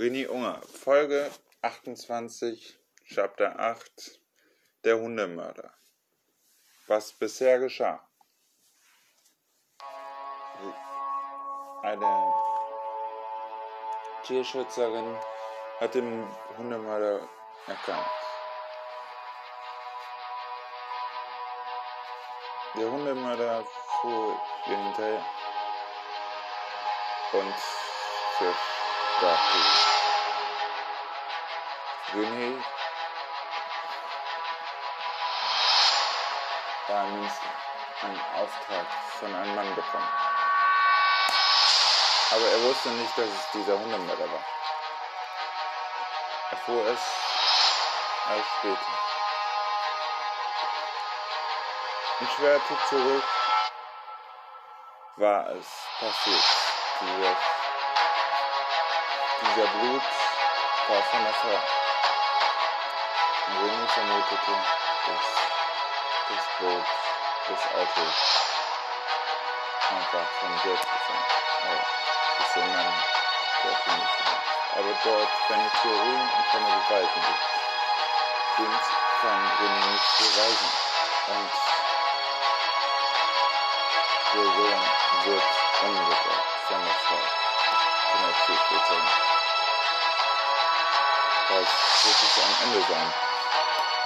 René Unger, Folge 28, Chapter 8, der Hundemörder. Was bisher geschah. Eine Tierschützerin hat den Hundemörder erkannt. Der Hundemörder fuhr ihr hinterher und zerstörte René war einen Auftrag von einem Mann bekommen. Aber er wusste nicht, dass es dieser Hundemörder war. Er fuhr es erst später. Und schwerte zurück war es passiert. Dieser, dieser Blut war von der Frau. René vermutete, dass das Boot, das Auto einfach von selbst gefahren. Aber das sind dann dort nicht. Aber dort keine Theorien und keine Beweise gibt. Den kann René nicht beweisen. Und der Sohn wird umgebracht von der Frau, von der Das wird es am Ende sein.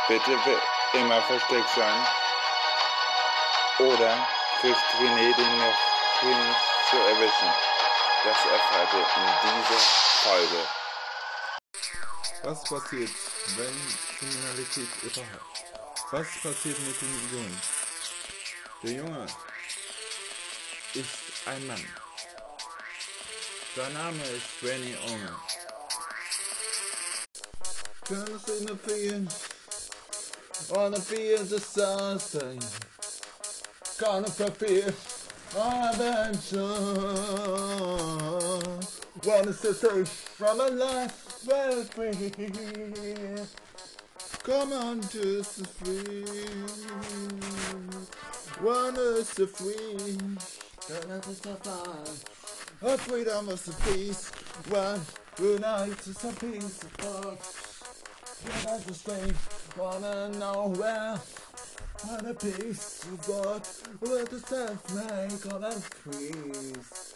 Bitte immer versteckt sein. Oder kriegt René den hin zu erwischen. Das erfahrt ihr in dieser Folge. Was passiert, wenn Kriminalität überhaupt? Was passiert mit dem Jungen? Der Junge ist ein Mann. Sein Name ist Benny Trying to see my fear. Wanna be in the sunshine. Gonna prepare. I'm. Wanna see through from a life well free. Come on, just free. Wanna see free. Don't let us survive. A freedom of the peace. One good night to some peace of where does the strength wanna know where? What a piece of God with the self make all us trees.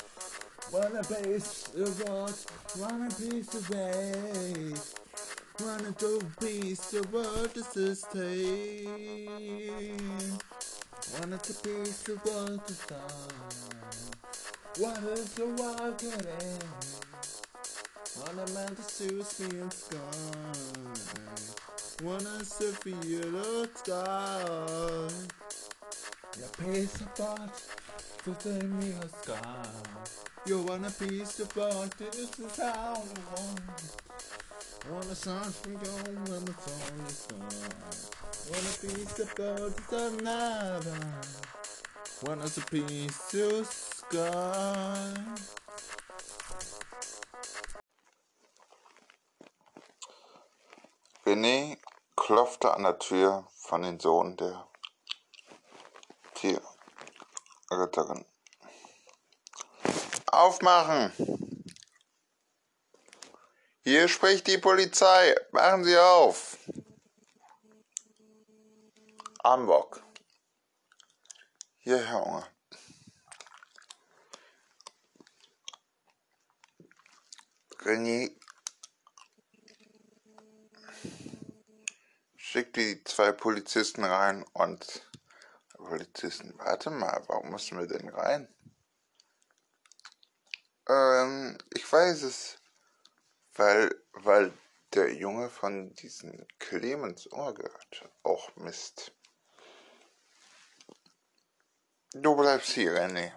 What a piece of God, what a piece of faith. What a dope peace of God to sustain. What a peace of God to sign. What is the world getting? What a man to see is being gone. One a Sophia sky. Your piece of thought to send me oh a sky. You want a piece of thought, this is how you want. Want a song from you when the song is gone. Want a piece of thought, it's another. Want us a piece of sky. René klopfte an der Tür von den Sohn der Tierritterin. Aufmachen! Hier spricht die Polizei. Machen Sie auf! Ambock. Hier, Herr Unger. René schickte die zwei Polizisten rein und Polizisten, warte mal, warum müssen wir denn rein? Ähm, ich weiß es, weil, weil der Junge von diesem Clemens Ohr gehört. Auch Mist. Du bleibst hier, René,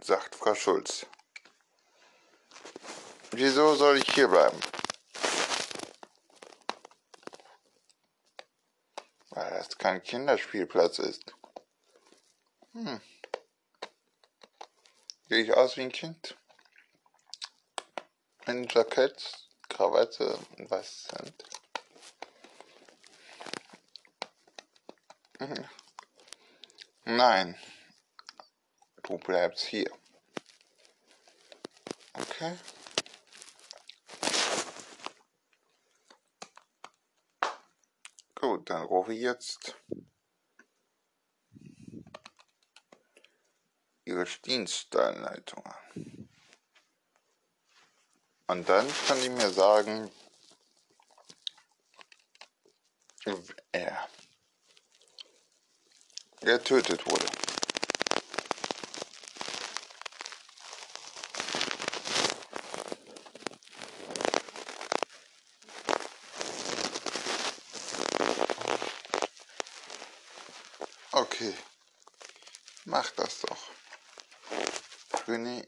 sagt Frau Schulz. Wieso soll ich hier bleiben? Das kein Kinderspielplatz ist. Hm. Sehe ich aus wie ein Kind? Ein Jackett, Krawatte und was sind? Mhm. Nein, du bleibst hier. Okay? Dann rufe ich jetzt Ihre Dienststellenleitung an. Und dann kann ich mir sagen, er getötet wurde. Okay, mach das doch. René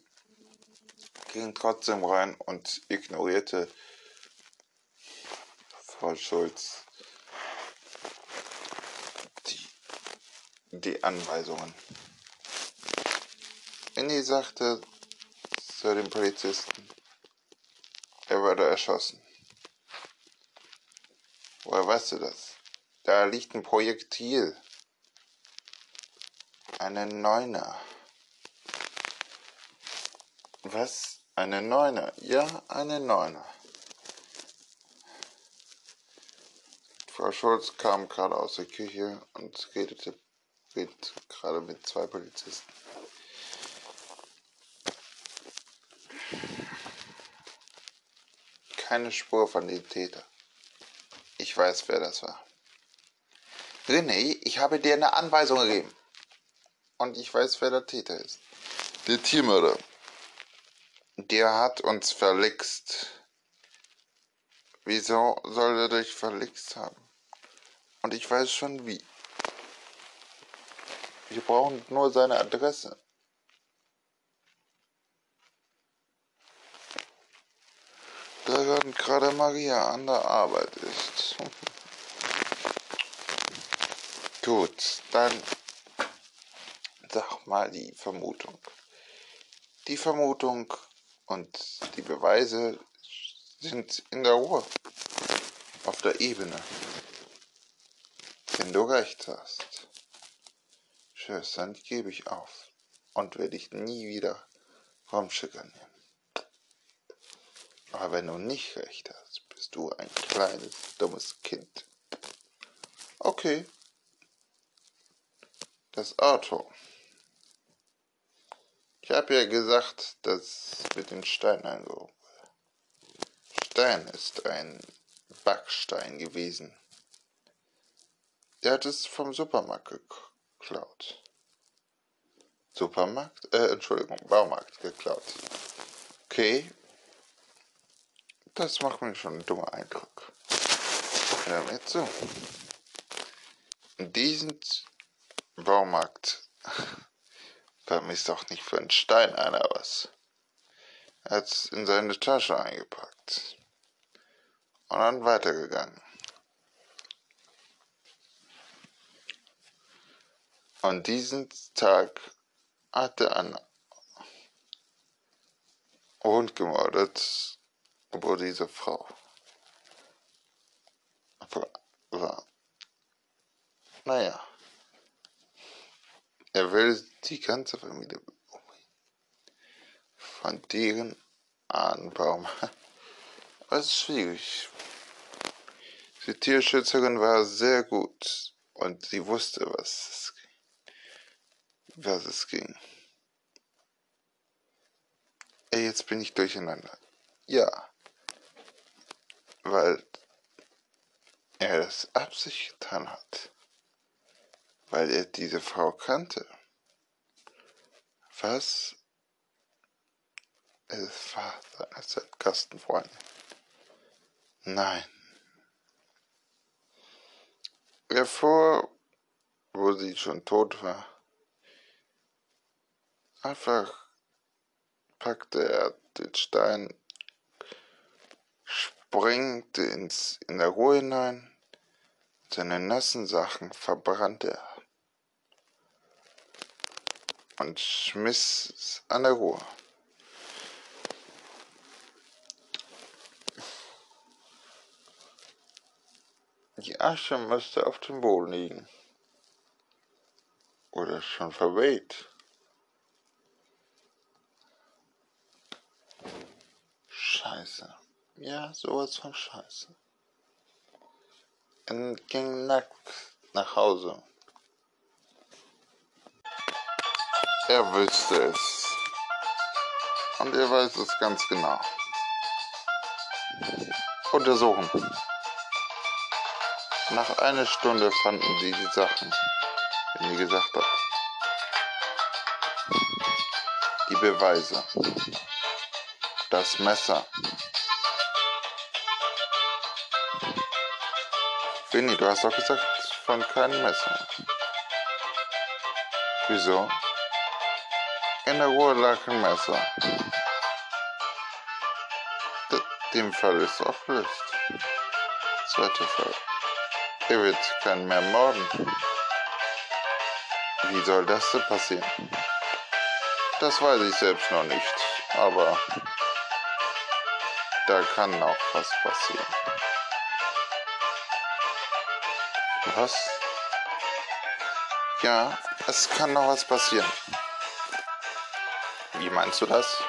ging trotzdem rein und ignorierte Frau Schulz die, die Anweisungen. René sagte zu dem Polizisten, er wurde erschossen. Woher weißt du das? Da liegt ein Projektil. Eine Neuner. Was? Eine Neuner? Ja, eine Neuner. Frau Schulz kam gerade aus der Küche und redete, redet gerade mit zwei Polizisten. Keine Spur von dem Täter. Ich weiß, wer das war. René, ich habe dir eine Anweisung gegeben. Und ich weiß, wer der Täter ist. Der Tiermörder. Der hat uns verlixt. Wieso soll er dich verlixt haben? Und ich weiß schon wie. Wir brauchen nur seine Adresse. Da gerade Maria an der Arbeit ist. Gut, dann sag mal die Vermutung. Die Vermutung und die Beweise sind in der Ruhe, auf der Ebene. Wenn du recht hast, dann gebe ich auf und werde dich nie wieder rumschickern nehmen. Aber wenn du nicht recht hast, bist du ein kleines, dummes Kind. Okay. Das Auto. Ich habe ja gesagt, dass mit den Steinen angehoben. Stein ist ein Backstein gewesen. Der hat es vom Supermarkt geklaut. Supermarkt? Äh, Entschuldigung, Baumarkt geklaut. Okay. Das macht mir schon einen dummen Eindruck. Hör mir zu. Diesen Baumarkt vermisst doch nicht für einen Stein einer was. Er hat es in seine Tasche eingepackt. Und dann weitergegangen. An diesem Tag hatte ein Hund gemordet, obwohl diese Frau war. Naja, er will die ganze Familie. Von deren Ahnenbaum. Das ist schwierig. Die Tierschützerin war sehr gut und sie wusste, was es was es ging. Ey, jetzt bin ich durcheinander. Ja. Weil er es absichtlich getan hat. Weil er diese Frau kannte. Was? Es war seine Kastenfreundin. Nein. Bevor, wo sie schon tot war, Einfach packte er den Stein, sprengte ins, in der Ruhe hinein, seine nassen Sachen verbrannte er und schmiss an der Ruhe. Die Asche müsste auf dem Boden liegen. Oder schon verweht. Scheiße. Ja, sowas von Scheiße. und ging nackt nach Hause. Er wüsste es. Und er weiß es ganz genau. Untersuchen. Nach einer Stunde fanden sie die Sachen, wie sie gesagt hat. Die Beweise. Das Messer. Winnie, du hast doch gesagt, von keinem Messer. Wieso? In der Ruhe lag ein Messer. D dem Fall ist aufgelöst. Zweiter Fall. Er wird keinen mehr morden. Wie soll das denn passieren? Das weiß ich selbst noch nicht, aber da kann auch was passieren. Was? Ja, es kann noch was passieren. Meinst du das?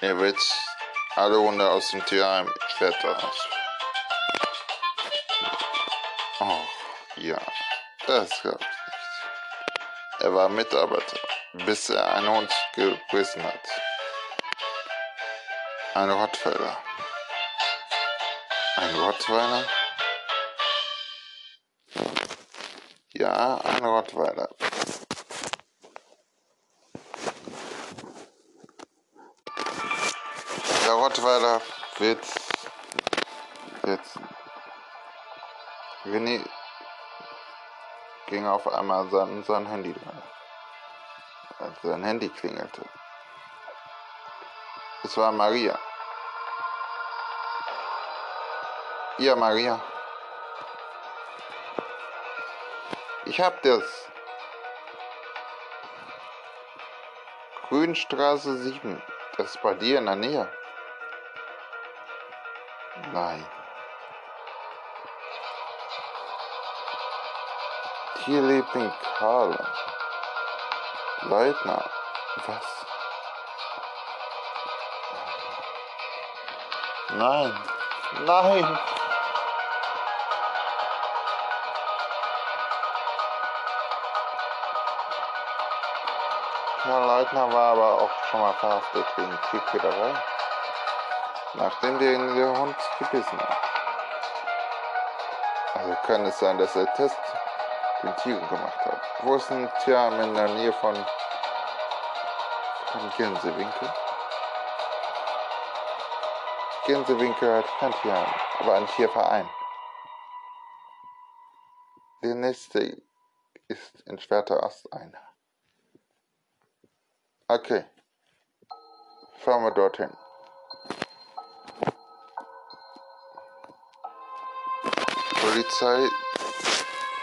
Er wird alle Hunde aus dem Tierheim klettern. Oh, ja, das glaube ich nicht. Er war Mitarbeiter, bis er einen Hund gebissen hat. Ein Rottweiler. Ein Rottweiler? Ja, ein Rottweiler. Rottweiler wird jetzt. Winnie ging auf einmal sein, sein Handy dran. Als sein Handy klingelte. Es war Maria. Ja, Maria. Ich hab das. Grünstraße 7. Das ist bei dir in der Nähe. Nein. Tierliebling Karl. Leutner. Was? Nein. Nein. Karl Leutner war aber auch schon mal verhaftet wegen Tierquälerei. Nachdem den der Hund gebissen hat. Also kann es sein, dass er Test den Tieren gemacht hat. Wo ist ein Tierarm in der Nähe von, von Gänsewinkel? Gänsewinkel hat kein Tierheim, aber ein Tierverein. Der nächste ist in Schwerter Ast ein. Okay. Fahren wir dorthin. Polizei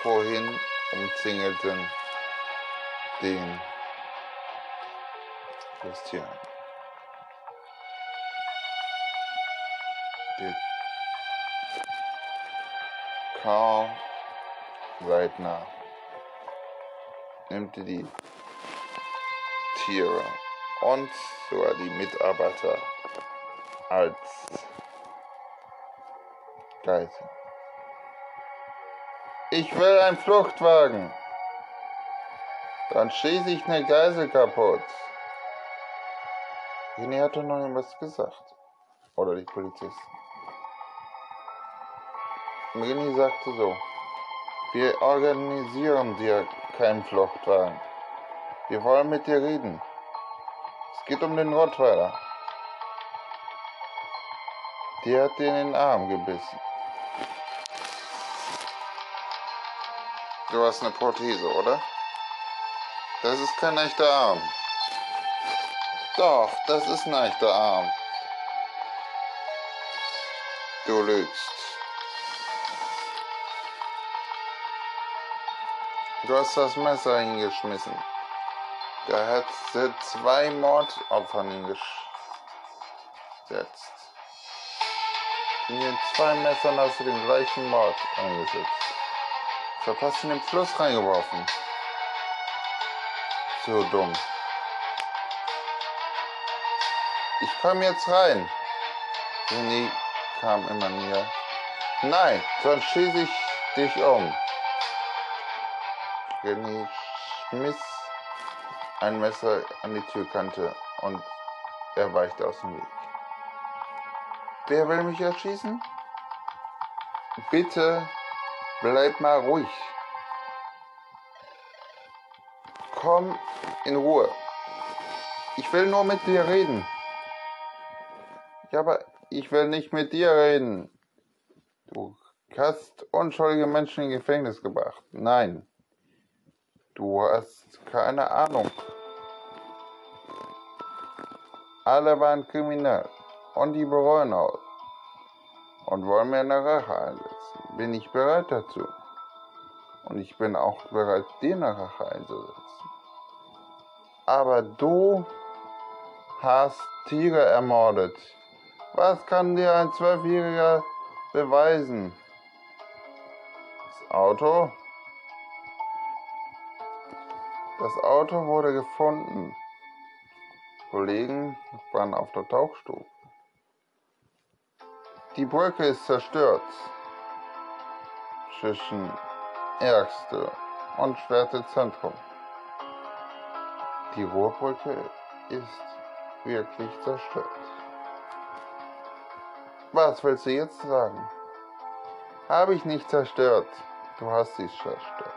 vorhin umzingelten den Tier. Der Karl Leitner nimmt die Tiere und sogar die Mitarbeiter als Geisel. Ich will einen Fluchtwagen. Dann schieße ich eine Geisel kaputt. René hat doch noch irgendwas gesagt. Oder die Polizisten. René sagte so, wir organisieren dir keinen Fluchtwagen. Wir wollen mit dir reden. Es geht um den Rottweiler. Der hat dir in den Arm gebissen. Du hast eine Prothese, oder? Das ist kein echter Arm. Doch, das ist ein echter Arm. Du lügst. Du hast das Messer hingeschmissen. Da hat zwei Mordopfern hingesetzt. In zwei Messern hast du den gleichen Mord eingesetzt. Verpasst in den Fluss reingeworfen. So dumm. Ich komme jetzt rein. René kam immer näher. Nein, sonst schieße ich dich um. René schmiss ein Messer an die Türkante und er weichte aus dem Weg. Wer will mich erschießen? Bitte bleib mal ruhig. Komm in Ruhe. Ich will nur mit dir reden. Ja, aber ich will nicht mit dir reden. Du hast unschuldige Menschen in Gefängnis gebracht. Nein. Du hast keine Ahnung. Alle waren kriminell und die bereuen auch und wollen mir eine Rache einsetzen. Bin ich bereit dazu? Und ich bin auch bereit, dir eine Rache einzusetzen. Aber du hast Tiere ermordet. Was kann dir ein Zwölfjähriger beweisen? Das Auto? Das Auto wurde gefunden. Kollegen waren auf der Tauchstufe. Die Brücke ist zerstört zwischen Ärgste und Schwerte Zentrum. Die Ruhrbrücke ist wirklich zerstört. Was willst du jetzt sagen? Habe ich nicht zerstört. Du hast sie zerstört.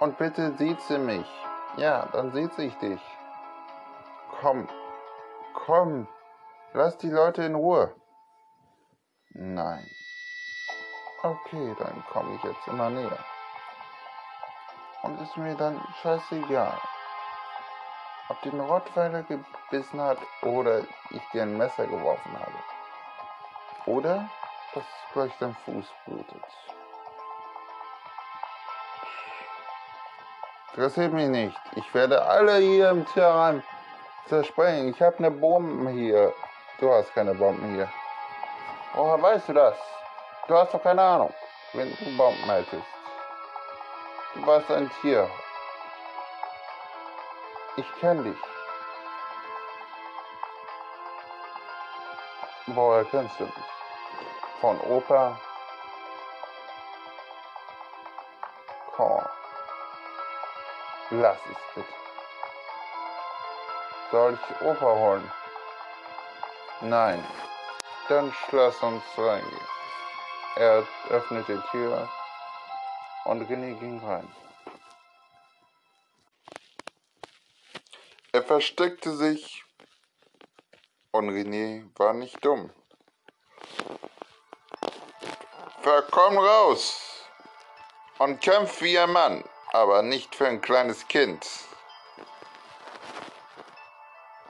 Und bitte sieht sie mich. Ja, dann sieht sich dich. Komm, komm, lass die Leute in Ruhe. Nein. Okay, dann komme ich jetzt immer näher. Und ist mir dann scheißegal, ob den Rottweiler gebissen hat oder ich dir ein Messer geworfen habe. Oder dass gleich dein Fuß blutet. Interessiert mich nicht. Ich werde alle hier im Tierheim zersprengen. Ich habe eine Bombe hier. Du hast keine Bomben hier. Woher weißt du das? Du hast doch keine Ahnung, wenn du Bomben hättest. Du warst ein Tier. Ich kenne dich. Woher kennst du mich? Von Opa? Komm. Lass es bitte. Soll ich Opa holen? Nein. Dann lass uns reingehen. Er öffnete die Tür und René ging rein. Er versteckte sich und René war nicht dumm. Komm raus und kämpf wie ein Mann aber nicht für ein kleines Kind.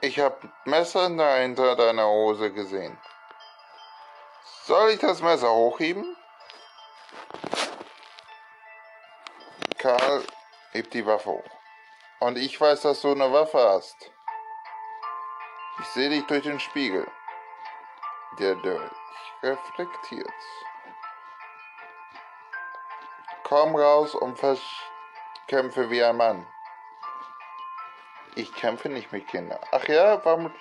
Ich habe Messer hinter deiner Hose gesehen. Soll ich das Messer hochheben? Karl hebt die Waffe hoch. Und ich weiß, dass du eine Waffe hast. Ich sehe dich durch den Spiegel, der durch reflektiert. Komm raus und kämpfe wie ein Mann. Ich kämpfe nicht mit Kindern. Ach ja, warum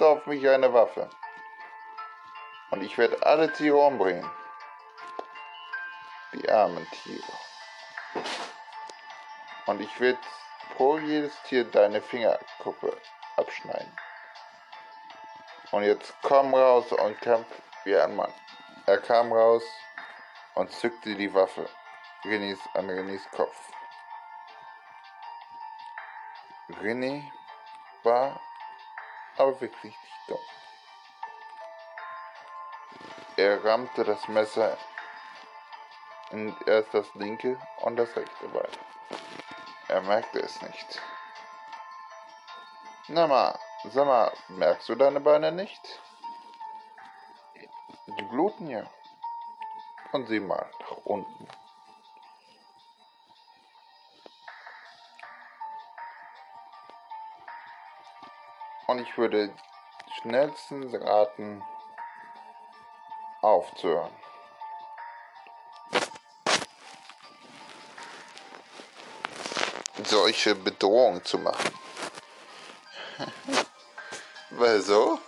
du auf mich eine Waffe? Und ich werde alle Tiere umbringen. Die armen Tiere. Und ich werde pro jedes Tier deine Fingerkuppe abschneiden. Und jetzt komm raus und kämpf wie ein Mann. Er kam raus und zückte die Waffe Renés an Renés Kopf. René war aber wirklich nicht dumm. Er rammte das Messer in erst das linke und das rechte Bein. Er merkte es nicht. Na mal, sag mal, merkst du deine Beine nicht? Die bluten ja. Und sieh mal nach unten. Und ich würde schnellstens raten, aufzuhören. solche Bedrohung zu machen. Weil so?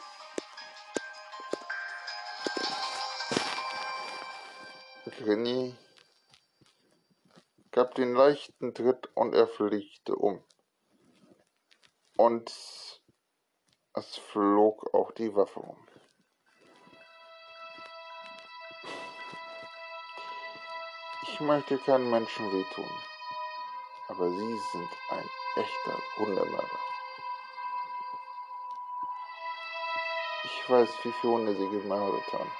Grini gab den leichten Tritt und er fliegte um. Und es flog auch die Waffe um. Ich möchte keinen Menschen wehtun, aber Sie sind ein echter Hundemörder. Ich weiß, wie viele Hunde Sie gemordet haben.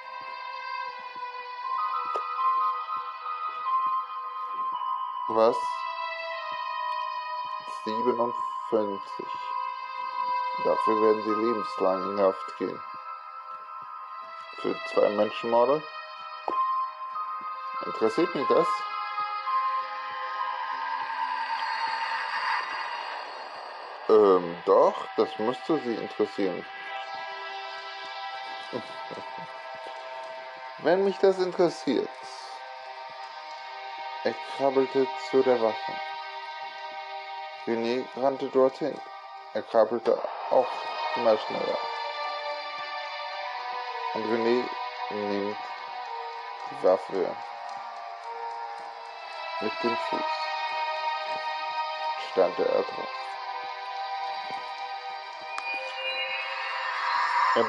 Was? 57. Dafür werden Sie lebenslang in Haft gehen. Für zwei Menschenmorde? Interessiert mich das? Ähm, doch, das müsste Sie interessieren. Wenn mich das interessiert. Er krabbelte zu der Waffe. René rannte dorthin. Er krabbelte auch immer schneller. Und René nimmt die Waffe mit dem Fuß. Stand er drauf. Er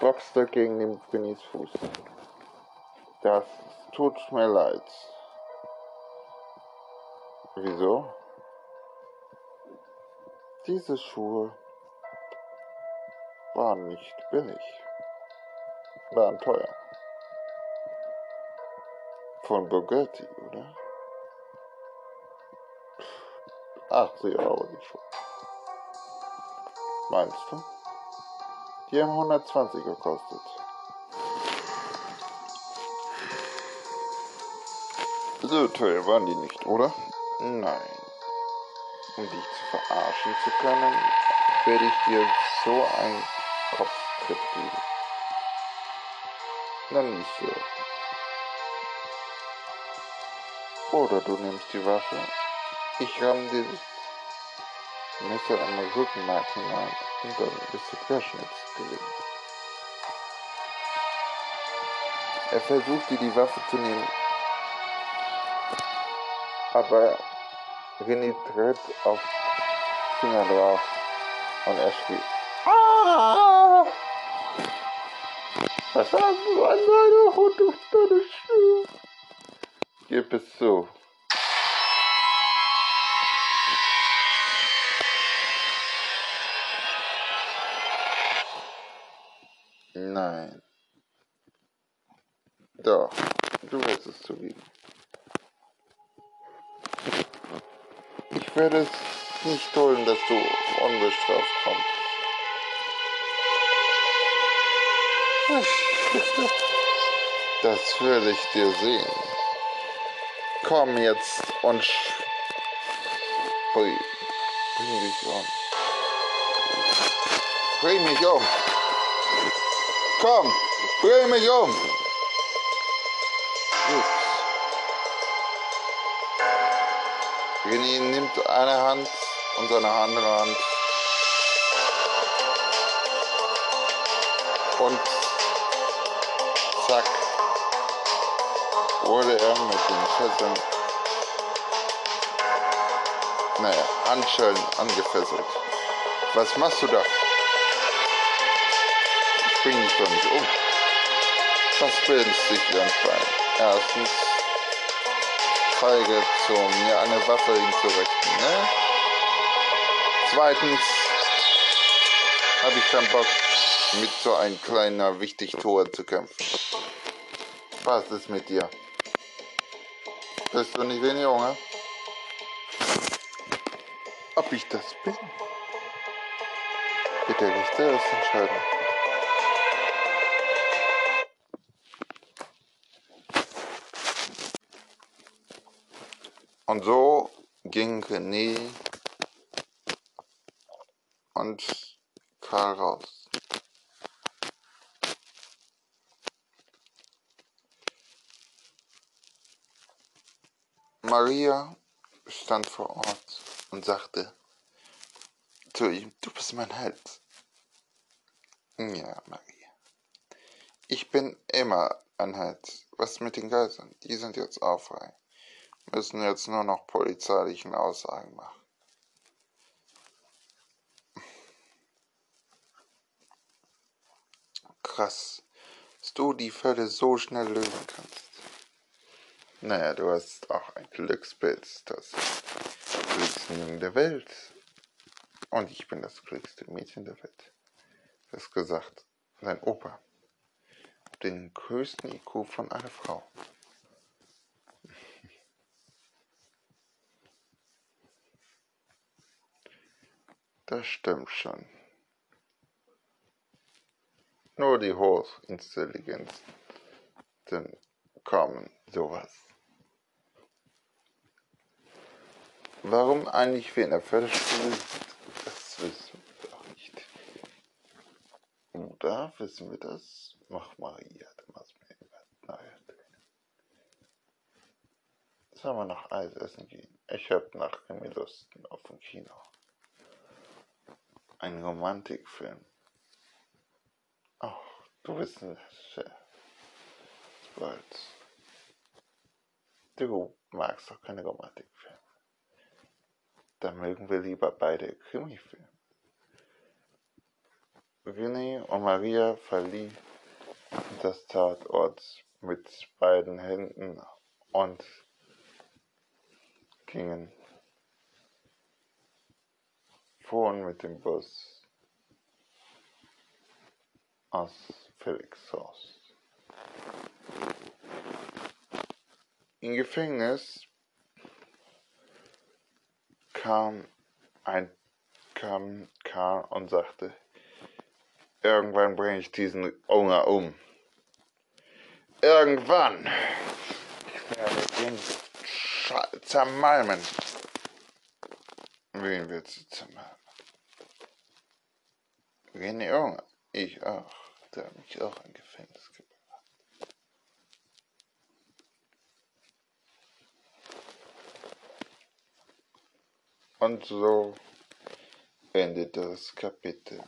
boxte gegen den Renés Fuß. Das tut mir leid. Wieso? Diese Schuhe waren nicht billig, waren teuer. Von Bugatti, oder? 80 Euro die Schuhe. Meinst du? Die haben 120 gekostet. So teuer waren die nicht, oder? Nein. Um dich zu verarschen zu können, werde ich dir so einen Kopftritt geben. Dann nicht so. Oder du nimmst die Waffe, ich dir das Messer am Rückenmark hinein und dann bist du querschnittsgelähmt. Er versuchte die Waffe zu nehmen, aber René tritt auf Finger drauf und er schrie. Ah! Was haben du an deiner Hund auf deine Schuhe? Gib es zu. Es nicht dulden, dass du unbestraft kommst. Das will ich dir sehen. Komm jetzt und bring, bring um. Bring mich um. Komm, bring mich um. Gut. René nimmt eine Hand und seine andere Hand und zack wurde er mit den Fesseln, naja, Handschellen angefesselt. Was machst du da? Ich bring dich doch nicht um. Was bildest dich für ein? Erstens, feige zu mir eine Waffe hinzurichten, ne? Zweitens, habe ich keinen Bock, mit so einem kleiner Wichtigtour zu kämpfen. Was ist mit dir? Bist du nicht wie ein Junge? Ob ich das bin? Der Richter selbst entscheiden. Und so ging René und Karl raus. Maria stand vor Ort und sagte zu ihm, du bist mein Held. Ja, Maria. Ich bin immer Einheit. Was mit den Geistern? Die sind jetzt auch frei. Müssen jetzt nur noch polizeilichen Aussagen machen. Krass, dass du die Fälle so schnell lösen kannst. Naja, du hast auch ein Glückspilz, das glücklichste Jungen der Welt. Und ich bin das glücklichste Mädchen der Welt. Das gesagt, dein Opa. Den größten IQ von einer Frau. Das stimmt schon. Nur die Hochintelligenzen kommen sowas. Warum eigentlich wir in der Förderschule das wissen wir doch nicht. Oder wissen wir das? Mach Maria, du machst mir immer. Sollen wir noch Eis essen gehen? Ich hab nach mir Lust auf ein Kino. Ein Romantikfilm. Ach, du bist ein Spoils. Du magst doch keine Romantikfilme. Dann mögen wir lieber beide Krimifilme. René und Maria verließen das Tatort mit beiden Händen und gingen fuhren mit dem Bus aus Felixhaus. Im Gefängnis kam ein kam Karl und sagte, irgendwann bringe ich diesen Hunger um. Irgendwann. Ich werde den zermalmen. Wen willst du zermalmen? René Hunger. Ich auch. Der hat mich auch im Gefängnis gebracht. Und so endet das Kapitel.